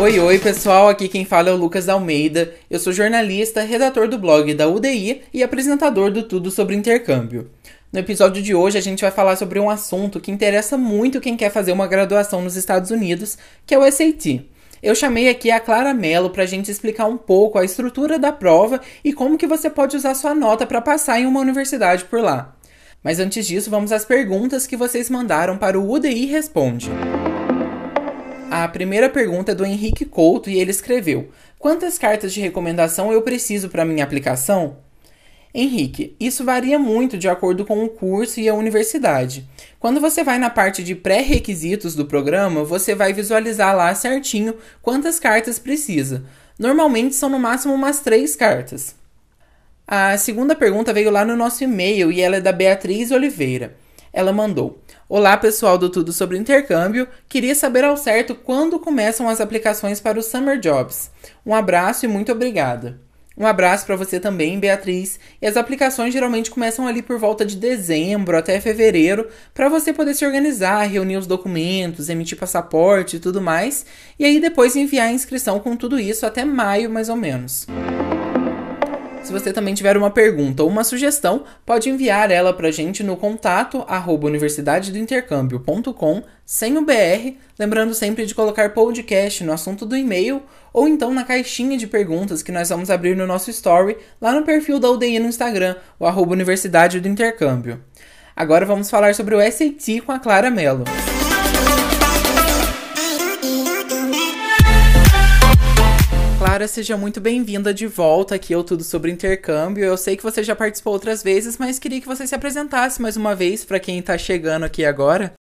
Oi, oi pessoal, aqui quem fala é o Lucas Almeida. Eu sou jornalista, redator do blog da UDI e apresentador do Tudo sobre Intercâmbio. No episódio de hoje a gente vai falar sobre um assunto que interessa muito quem quer fazer uma graduação nos Estados Unidos, que é o SAT. Eu chamei aqui a Clara Mello para a gente explicar um pouco a estrutura da prova e como que você pode usar sua nota para passar em uma universidade por lá. Mas antes disso, vamos às perguntas que vocês mandaram para o UDI Responde. A primeira pergunta é do Henrique Couto e ele escreveu: Quantas cartas de recomendação eu preciso para minha aplicação? Henrique, isso varia muito de acordo com o curso e a universidade. Quando você vai na parte de pré-requisitos do programa, você vai visualizar lá certinho quantas cartas precisa. Normalmente são no máximo umas três cartas. A segunda pergunta veio lá no nosso e-mail e ela é da Beatriz Oliveira. Ela mandou: Olá pessoal do Tudo sobre Intercâmbio, queria saber ao certo quando começam as aplicações para os Summer Jobs. Um abraço e muito obrigada. Um abraço para você também, Beatriz. E as aplicações geralmente começam ali por volta de dezembro até fevereiro, para você poder se organizar, reunir os documentos, emitir passaporte e tudo mais, e aí depois enviar a inscrição com tudo isso até maio mais ou menos. Se você também tiver uma pergunta ou uma sugestão, pode enviar ela para a gente no contato arroba sem o BR, lembrando sempre de colocar podcast no assunto do e-mail ou então na caixinha de perguntas que nós vamos abrir no nosso story lá no perfil da UDI no Instagram, o arroba Universidade do Intercâmbio. Agora vamos falar sobre o SAT com a Clara Mello. Clara, seja muito bem-vinda de volta aqui ao Tudo sobre Intercâmbio. Eu sei que você já participou outras vezes, mas queria que você se apresentasse mais uma vez para quem está chegando aqui agora.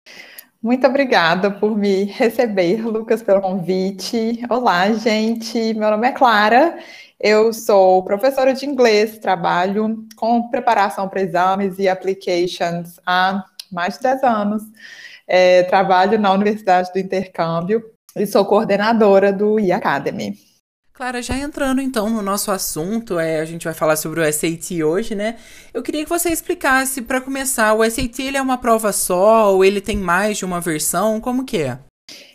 Muito obrigada por me receber, Lucas, pelo convite. Olá, gente. Meu nome é Clara. Eu sou professora de inglês, trabalho com preparação para exames e applications há mais de 10 anos. É, trabalho na Universidade do Intercâmbio e sou coordenadora do e-Academy. Clara, já entrando então no nosso assunto, é, a gente vai falar sobre o SAT hoje, né? Eu queria que você explicasse, para começar, o SAT ele é uma prova só ou ele tem mais de uma versão? Como que é?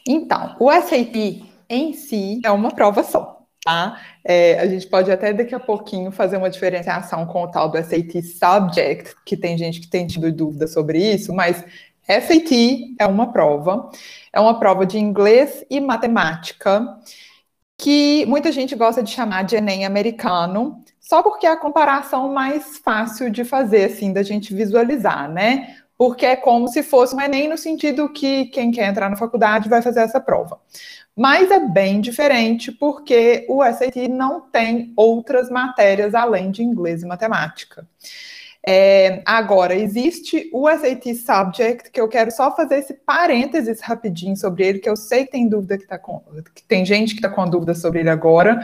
Então, o SAT em si é uma prova só, tá? É, a gente pode até daqui a pouquinho fazer uma diferenciação com o tal do SAT Subject, que tem gente que tem tido dúvida sobre isso, mas SAT é uma prova, é uma prova de inglês e matemática que muita gente gosta de chamar de Enem americano, só porque é a comparação mais fácil de fazer, assim, da gente visualizar, né? Porque é como se fosse um Enem no sentido que quem quer entrar na faculdade vai fazer essa prova. Mas é bem diferente porque o SAT não tem outras matérias além de inglês e matemática. É, agora, existe o SAT Subject, que eu quero só fazer esse parênteses rapidinho sobre ele, que eu sei que tem dúvida que, tá com, que tem gente que está com dúvida sobre ele agora,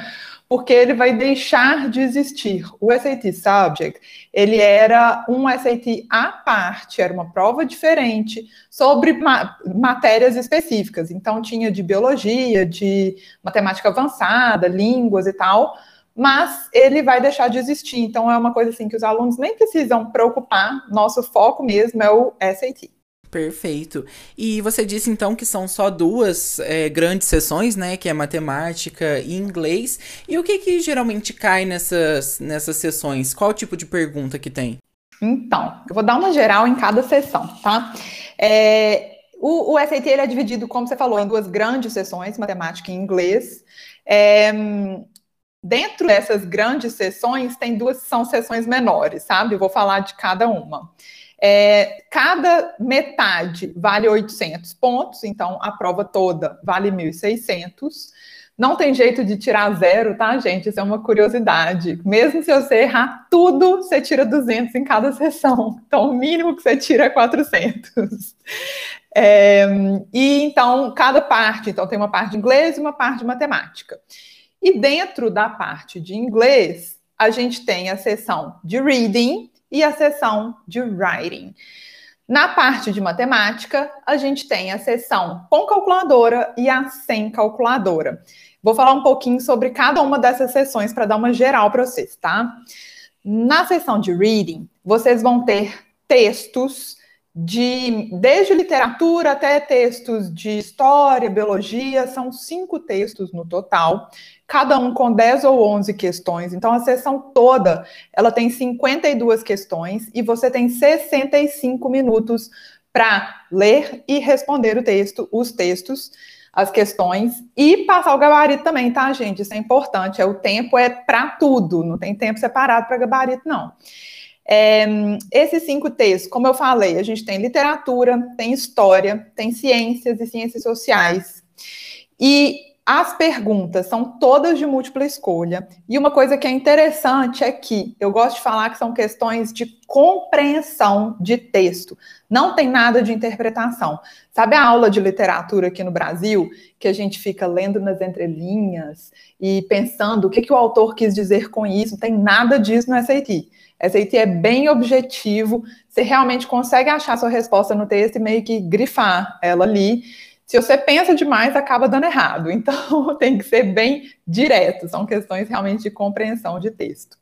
porque ele vai deixar de existir. O SAT Subject, ele era um SAT à parte, era uma prova diferente sobre ma matérias específicas. Então, tinha de biologia, de matemática avançada, línguas e tal, mas ele vai deixar de existir. Então é uma coisa assim que os alunos nem precisam preocupar. Nosso foco mesmo é o SAT. Perfeito. E você disse então que são só duas é, grandes sessões, né? Que é matemática e inglês. E o que que geralmente cai nessas, nessas sessões? Qual tipo de pergunta que tem? Então, eu vou dar uma geral em cada sessão, tá? É, o, o SAT ele é dividido, como você falou, em duas grandes sessões, matemática e inglês. É, Dentro dessas grandes sessões, tem duas são sessões menores, sabe? Eu vou falar de cada uma. É, cada metade vale 800 pontos, então a prova toda vale 1.600. Não tem jeito de tirar zero, tá, gente? Isso é uma curiosidade. Mesmo se você errar tudo, você tira 200 em cada sessão. Então, o mínimo que você tira é 400. É, e então, cada parte, então tem uma parte de inglês e uma parte de matemática. E dentro da parte de inglês, a gente tem a seção de reading e a seção de writing. Na parte de matemática, a gente tem a seção com calculadora e a sem calculadora. Vou falar um pouquinho sobre cada uma dessas sessões para dar uma geral para vocês, tá? Na seção de reading, vocês vão ter textos de desde literatura até textos de história, biologia, são cinco textos no total, cada um com 10 ou 11 questões. Então a sessão toda, ela tem 52 questões e você tem 65 minutos para ler e responder o texto, os textos, as questões e passar o gabarito também, tá, gente? Isso é importante. É o tempo é para tudo, não tem tempo separado para gabarito não. É, esses cinco textos, como eu falei, a gente tem literatura, tem história, tem ciências e ciências sociais. E as perguntas são todas de múltipla escolha. E uma coisa que é interessante é que eu gosto de falar que são questões de compreensão de texto. Não tem nada de interpretação. Sabe a aula de literatura aqui no Brasil, que a gente fica lendo nas entrelinhas e pensando o que, que o autor quis dizer com isso? Não tem nada disso no SAT. SAT é bem objetivo, você realmente consegue achar sua resposta no texto e meio que grifar ela ali. Se você pensa demais, acaba dando errado. Então, tem que ser bem direto. São questões realmente de compreensão de texto.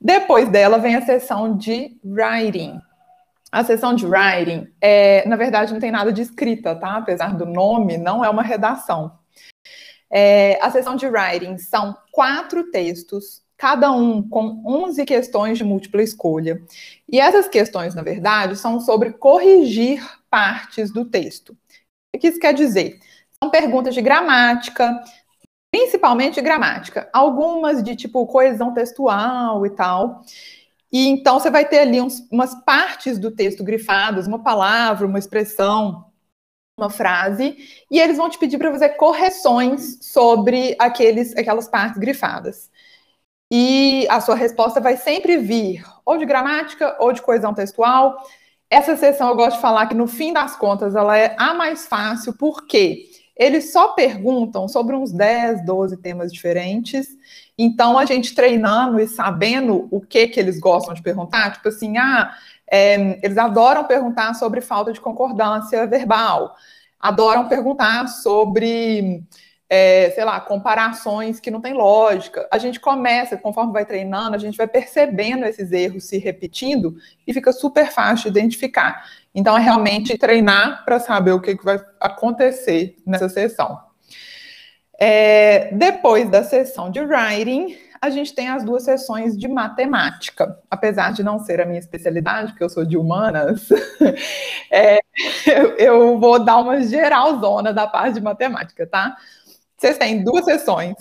Depois dela vem a sessão de writing. A sessão de writing, é, na verdade, não tem nada de escrita, tá? Apesar do nome, não é uma redação. É, a sessão de writing são quatro textos cada um com 11 questões de múltipla escolha. E essas questões, na verdade, são sobre corrigir partes do texto. O que isso quer dizer? São perguntas de gramática, principalmente de gramática, algumas de tipo coesão textual e tal. E então você vai ter ali uns, umas partes do texto grifadas, uma palavra, uma expressão, uma frase, e eles vão te pedir para fazer correções sobre aqueles, aquelas partes grifadas. E a sua resposta vai sempre vir ou de gramática ou de coesão textual. Essa sessão eu gosto de falar que no fim das contas ela é a mais fácil, porque eles só perguntam sobre uns 10, 12 temas diferentes. Então a gente treinando e sabendo o que que eles gostam de perguntar, tipo assim, ah, é, eles adoram perguntar sobre falta de concordância verbal, adoram perguntar sobre é, sei lá, comparações que não tem lógica. A gente começa, conforme vai treinando, a gente vai percebendo esses erros se repetindo e fica super fácil de identificar. Então, é realmente treinar para saber o que, que vai acontecer nessa sessão. É, depois da sessão de writing, a gente tem as duas sessões de matemática. Apesar de não ser a minha especialidade, porque eu sou de humanas, é, eu, eu, vou dar uma geralzona da parte de matemática, tá? Vocês têm duas sessões.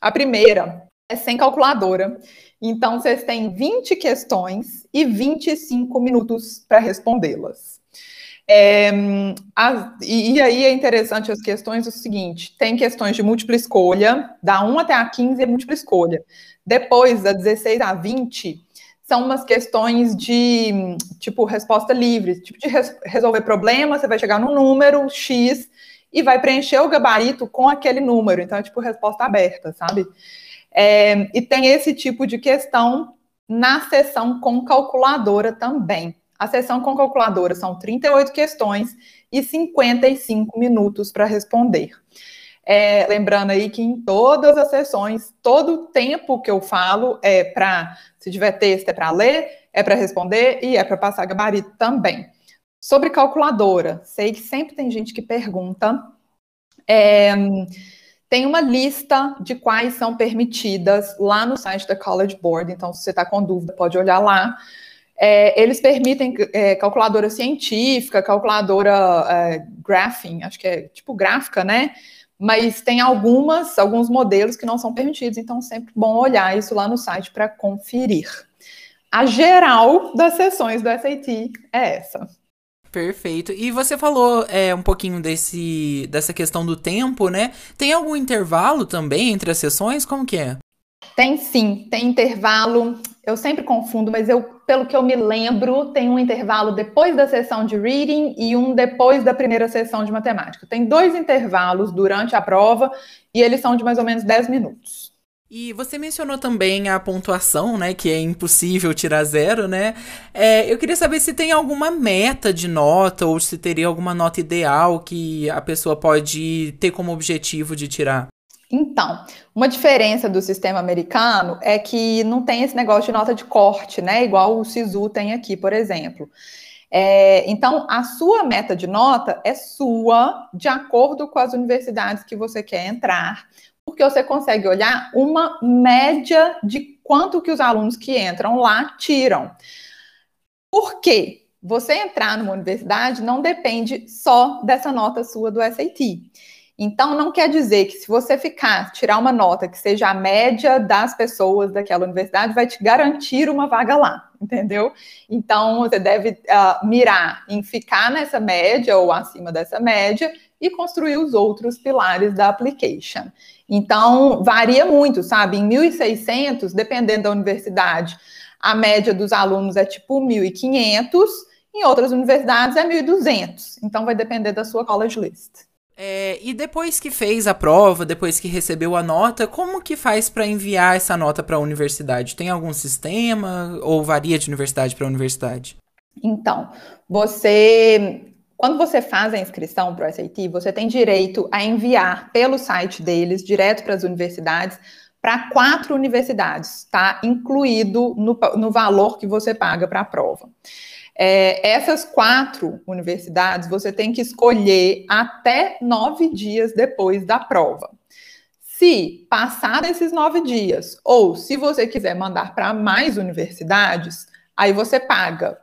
A primeira é sem calculadora. Então, vocês têm 20 questões e 25 minutos para respondê-las. É, e, aí é interessante as questões o seguinte: tem questões de múltipla escolha, da 1 até a 15 é múltipla escolha. Depois, da 16 a 20, são umas questões de tipo resposta livre, tipo de res, resolver problema, você vai chegar num número X e vai preencher o gabarito com aquele número. Então, é tipo resposta aberta, sabe? É, e tem esse tipo de questão na sessão com calculadora também. A sessão com calculadora são 38 questões e 55 minutos para responder. É, lembrando aí que em todas as sessões, todo o tempo que eu falo é para, se tiver texto, é para ler, é para responder e é para passar gabarito também. Sobre calculadora, sei que sempre tem gente que pergunta. É, tem uma lista de quais são permitidas lá no site da College Board, então se você está com dúvida, pode olhar lá. É, eles permitem é, calculadora científica, calculadora é, graphing, acho que é tipo gráfica, né? Mas tem algumas, alguns modelos que não são permitidos, então sempre bom olhar isso lá no site para conferir. A geral das sessões do SAT é essa. Perfeito. E você falou é, um pouquinho desse, dessa questão do tempo, né? Tem algum intervalo também entre as sessões? Como que é? Tem sim, tem intervalo. Eu sempre confundo, mas eu, pelo que eu me lembro, tem um intervalo depois da sessão de reading e um depois da primeira sessão de matemática. Tem dois intervalos durante a prova e eles são de mais ou menos 10 minutos. E você mencionou também a pontuação, né? Que é impossível tirar zero, né? É, eu queria saber se tem alguma meta de nota ou se teria alguma nota ideal que a pessoa pode ter como objetivo de tirar. Então, uma diferença do sistema americano é que não tem esse negócio de nota de corte, né? Igual o SISU tem aqui, por exemplo. É, então, a sua meta de nota é sua, de acordo com as universidades que você quer entrar, porque você consegue olhar uma média de quanto que os alunos que entram lá tiram. Por quê? Você entrar numa universidade não depende só dessa nota sua do SAT. Então, não quer dizer que se você ficar, tirar uma nota que seja a média das pessoas daquela universidade, vai te garantir uma vaga lá, entendeu? Então, você deve uh, mirar em ficar nessa média ou acima dessa média e construir os outros pilares da application. Então, varia muito, sabe? Em 1.600, dependendo da universidade, a média dos alunos é tipo 1.500, em outras universidades é 1.200. Então, vai depender da sua college list. É, e depois que fez a prova, depois que recebeu a nota, como que faz para enviar essa nota para a universidade? Tem algum sistema ou varia de universidade para universidade? Então, você quando você faz a inscrição para o SAT, você tem direito a enviar pelo site deles, direto para as universidades, para quatro universidades, tá? Incluído no, no valor que você paga para a prova. É, essas quatro universidades você tem que escolher até nove dias depois da prova. Se passar esses nove dias, ou se você quiser mandar para mais universidades, aí você paga.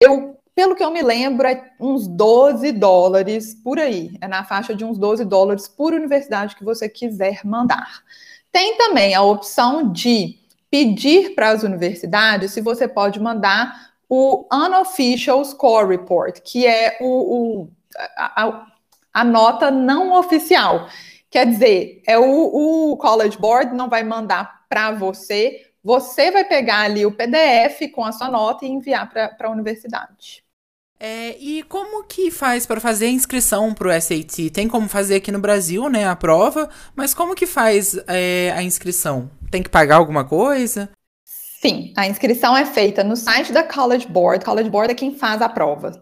Eu, pelo que eu me lembro, é uns 12 dólares por aí. É na faixa de uns 12 dólares por universidade que você quiser mandar. Tem também a opção de pedir para as universidades se você pode mandar o Unofficial Score Report, que é o, o a, a, nota não oficial. Quer dizer, é o, o College Board não vai mandar para você, você vai pegar ali o PDF com a sua nota e enviar para a universidade. É, e como que faz para fazer a inscrição para o SAT? Tem como fazer aqui no Brasil, né, a prova, mas como que faz é, a inscrição? Tem que pagar alguma coisa? Sim, a inscrição é feita no site da College Board. College Board é quem faz a prova.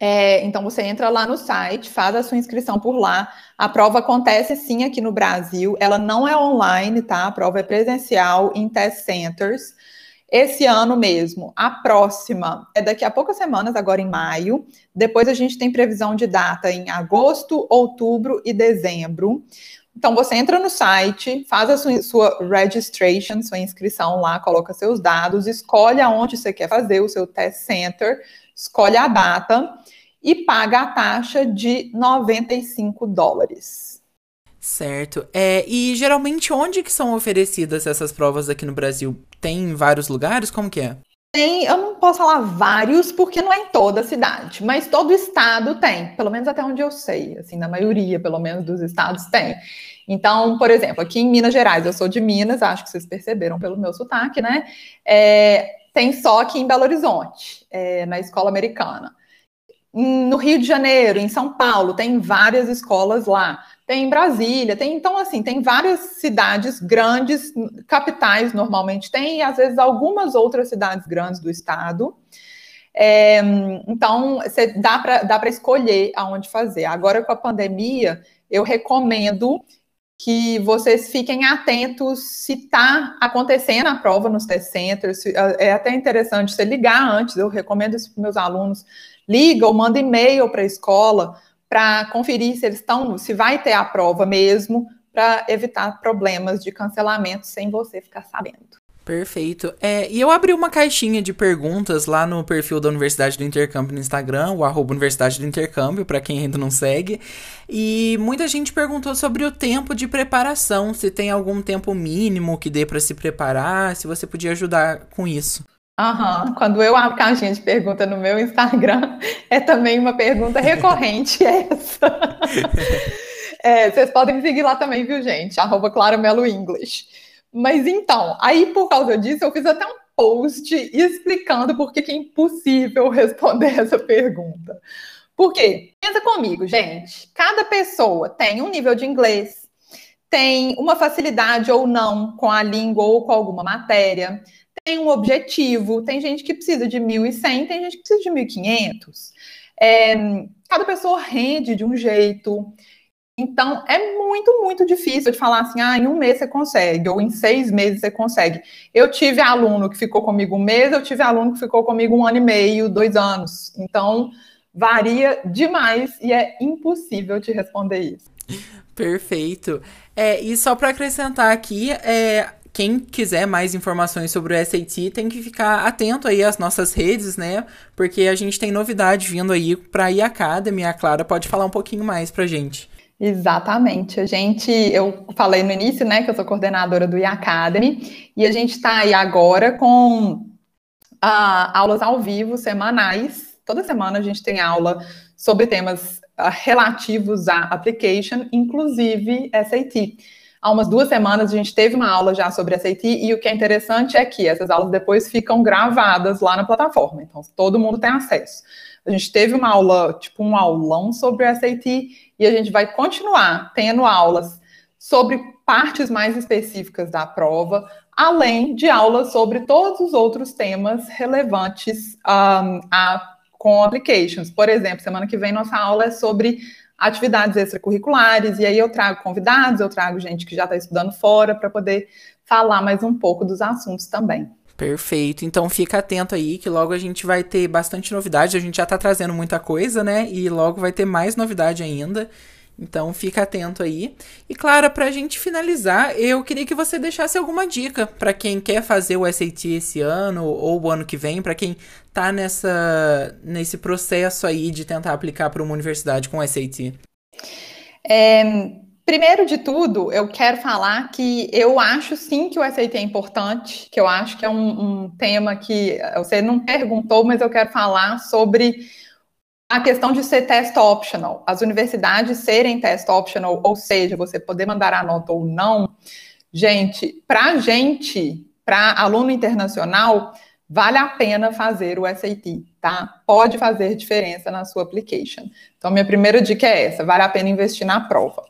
É, então você entra lá no site, faz a sua inscrição por lá. A prova acontece sim aqui no Brasil. Ela não é online, tá? A prova é presencial em test centers. Esse ano mesmo. A próxima é daqui a poucas semanas, agora em maio. Depois a gente tem previsão de data em agosto, outubro e dezembro. Então, você entra no site, faz a sua, sua, registration, sua inscrição lá, coloca seus dados, escolhe aonde você quer fazer o seu test center, escolhe a data e paga a taxa de 95 dólares. Certo. É, e geralmente onde que são oferecidas essas provas aqui no Brasil? Tem em vários lugares? Como que é? Tem, eu não posso falar vários, porque não é em toda a cidade, mas todo estado tem, pelo menos até onde eu sei, assim, na maioria, pelo menos, dos estados tem. Então, por exemplo, aqui em Minas Gerais, eu sou de Minas, acho que vocês perceberam pelo meu sotaque, né? É, tem só aqui em Belo Horizonte, é, na escola americana. No Rio de Janeiro, em São Paulo, tem várias escolas lá tem Brasília, tem então assim, tem várias cidades grandes, capitais normalmente tem, e às vezes algumas outras cidades grandes do estado. É, então, você dá para escolher aonde fazer. Agora, com a pandemia, eu recomendo que vocês fiquem atentos se está acontecendo a prova nos test centers. É até interessante você ligar antes, eu recomendo isso para meus alunos. Liga ou manda e-mail para a escola para conferir se eles estão, se vai ter a prova mesmo, para evitar problemas de cancelamento sem você ficar sabendo. Perfeito. É, e eu abri uma caixinha de perguntas lá no perfil da Universidade do Intercâmbio no Instagram, o arroba Universidade do Intercâmbio, para quem ainda não segue. E muita gente perguntou sobre o tempo de preparação, se tem algum tempo mínimo que dê para se preparar, se você podia ajudar com isso. Uhum. Quando eu abro caixinha de pergunta no meu Instagram, é também uma pergunta recorrente essa. é, vocês podem me seguir lá também, viu, gente? Arroba Clara Melo English. Mas então, aí por causa disso, eu fiz até um post explicando por que é impossível responder essa pergunta. Por quê? Pensa comigo, gente. Cada pessoa tem um nível de inglês, tem uma facilidade ou não com a língua ou com alguma matéria tem um objetivo, tem gente que precisa de 1.100, tem gente que precisa de 1.500. É, cada pessoa rende de um jeito. Então, é muito, muito difícil de falar assim, ah, em um mês você consegue, ou em seis meses você consegue. Eu tive aluno que ficou comigo um mês, eu tive aluno que ficou comigo um ano e meio, dois anos. Então, varia demais e é impossível te responder isso. Perfeito. É, e só para acrescentar aqui, é, quem quiser mais informações sobre o SAT tem que ficar atento aí às nossas redes, né? Porque a gente tem novidade vindo aí para a Academy. A Clara pode falar um pouquinho mais pra gente. Exatamente. A gente, eu falei no início, né, que eu sou coordenadora do Academy e a gente está aí agora com uh, aulas ao vivo semanais. Toda semana a gente tem aula sobre temas uh, relativos à application, inclusive SAT. Há umas duas semanas a gente teve uma aula já sobre SAT e o que é interessante é que essas aulas depois ficam gravadas lá na plataforma, então todo mundo tem acesso. A gente teve uma aula, tipo um aulão sobre SAT e a gente vai continuar tendo aulas sobre partes mais específicas da prova, além de aulas sobre todos os outros temas relevantes um, a, com applications. Por exemplo, semana que vem nossa aula é sobre atividades extracurriculares, e aí eu trago convidados, eu trago gente que já está estudando fora para poder falar mais um pouco dos assuntos também. Perfeito. Então fica atento aí que logo a gente vai ter bastante novidade. A gente já tá trazendo muita coisa, né? E logo vai ter mais novidade ainda. Então fica atento aí. E Clara, pra gente finalizar, eu queria que você deixasse alguma dica para quem quer fazer o SAT esse ano ou o ano que vem, para quem tá nessa nesse processo aí de tentar aplicar para uma universidade com o SAT. É, Primeiro de tudo, eu quero falar que eu acho sim que o SAT é importante, que eu acho que é um, um tema que você não perguntou, mas eu quero falar sobre a questão de ser test optional. As universidades serem test optional, ou seja, você poder mandar a nota ou não. Gente, para gente, para aluno internacional, vale a pena fazer o SAT, tá? Pode fazer diferença na sua application. Então, minha primeira dica é essa: vale a pena investir na prova.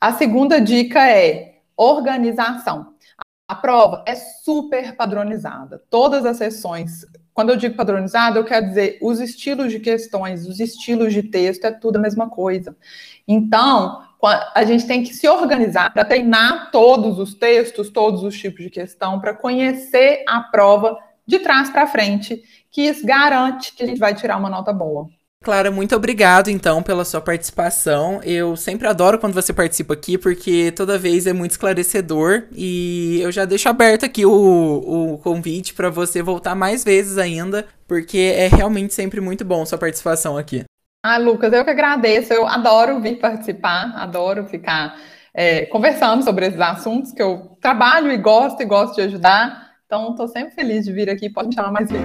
A segunda dica é organização. A prova é super padronizada. Todas as sessões, quando eu digo padronizada, eu quero dizer os estilos de questões, os estilos de texto, é tudo a mesma coisa. Então, a gente tem que se organizar para treinar todos os textos, todos os tipos de questão, para conhecer a prova de trás para frente, que isso garante que a gente vai tirar uma nota boa. Clara, muito obrigado então pela sua participação. Eu sempre adoro quando você participa aqui, porque toda vez é muito esclarecedor. E eu já deixo aberto aqui o, o convite para você voltar mais vezes ainda, porque é realmente sempre muito bom sua participação aqui. Ah, Lucas, eu que agradeço. Eu adoro vir participar, adoro ficar é, conversando sobre esses assuntos que eu trabalho e gosto e gosto de ajudar. Então, estou sempre feliz de vir aqui. Pode me chamar mais vezes.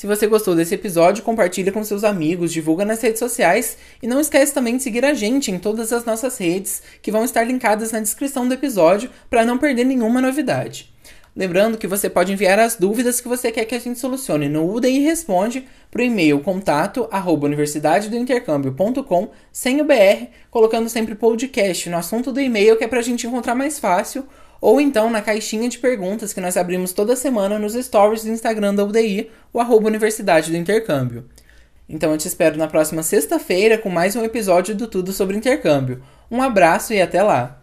Se você gostou desse episódio, compartilhe com seus amigos, divulga nas redes sociais e não esquece também de seguir a gente em todas as nossas redes, que vão estar linkadas na descrição do episódio para não perder nenhuma novidade. Lembrando que você pode enviar as dúvidas que você quer que a gente solucione no UDI Responde para o e-mail contato arroba universidadedointercâmbio.com sem o BR, colocando sempre podcast no assunto do e-mail que é para a gente encontrar mais fácil ou então na caixinha de perguntas que nós abrimos toda semana nos stories do Instagram da UDI, o arroba Universidade do Intercâmbio. Então eu te espero na próxima sexta-feira com mais um episódio do Tudo sobre Intercâmbio. Um abraço e até lá!